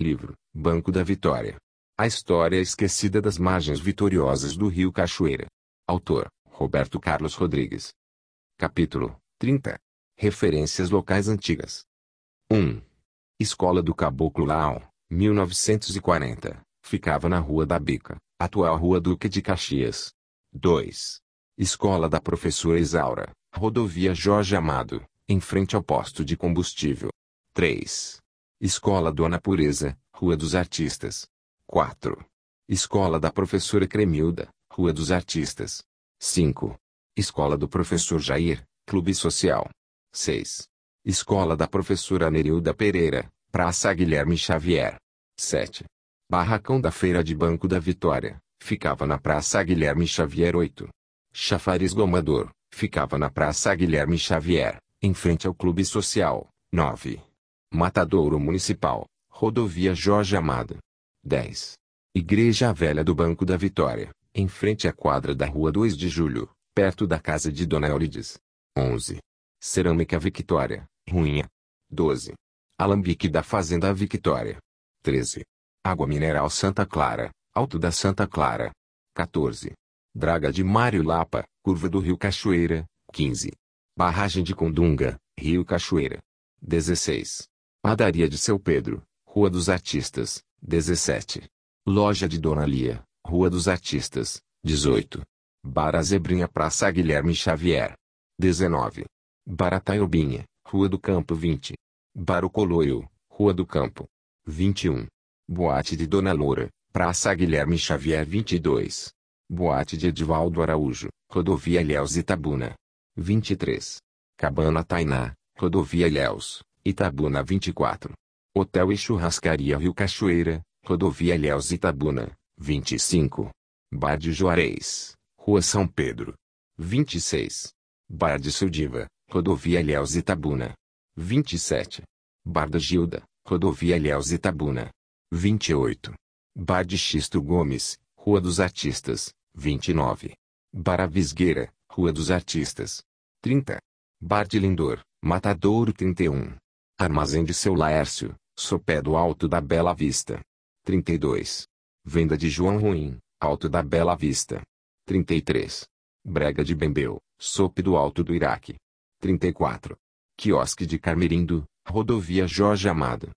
Livro, Banco da Vitória. A história esquecida das margens vitoriosas do rio Cachoeira. Autor, Roberto Carlos Rodrigues. Capítulo 30. Referências locais antigas. 1. Escola do Caboclo Lao, 1940. Ficava na Rua da Bica, atual Rua Duque de Caxias. 2. Escola da Professora Isaura, Rodovia Jorge Amado, em frente ao posto de combustível. 3. Escola Dona Pureza, Rua dos Artistas. 4. Escola da Professora Cremilda, Rua dos Artistas. 5. Escola do Professor Jair, Clube Social. 6. Escola da Professora Nerilda Pereira, Praça Guilherme Xavier. 7. Barracão da Feira de Banco da Vitória, ficava na Praça Guilherme Xavier 8. Chafariz Gomador, ficava na Praça Guilherme Xavier, em frente ao Clube Social. 9. Matadouro Municipal, Rodovia Jorge Amado. 10. Igreja Velha do Banco da Vitória, em frente à quadra da Rua 2 de Julho, perto da casa de Dona Eurides. 11. Cerâmica Victória, Ruinha. 12. Alambique da Fazenda Victória. 13. Água Mineral Santa Clara, Alto da Santa Clara. 14. Draga de Mário Lapa, Curva do Rio Cachoeira. 15. Barragem de Condunga, Rio Cachoeira. 16. Padaria de Seu Pedro, Rua dos Artistas. 17. Loja de Dona Lia, Rua dos Artistas. 18. Bar Zebrinha Praça Guilherme Xavier. 19. Barataiobinha, Rua do Campo 20. Bar o Coloio, Rua do Campo. 21. Boate de Dona Loura, Praça Guilherme Xavier 22. Boate de Edvaldo Araújo, Rodovia Ilhéus Itabuna. 23. Cabana Tainá, Rodovia Ilhéus, Itabuna 24. Hotel e Churrascaria Rio Cachoeira, Rodovia Ilhéus Itabuna. 25. Bar de Juarez, Rua São Pedro. 26. Bar de Sudiva, Rodovia Ilhéus Itabuna. 27. Bar da Gilda, Rodovia Ilhéus Itabuna. 28. Bar de Xisto Gomes, Rua dos Artistas. 29. Bar Avisgueira, Rua dos Artistas. 30. Bar de Lindor, Matadouro 31. Armazém de Seu Laércio, Sopé do Alto da Bela Vista. 32. Venda de João Ruim, Alto da Bela Vista. 33. Brega de Bembeu, Sope do Alto do Iraque. 34. Quiosque de Carmirindo, Rodovia Jorge Amado.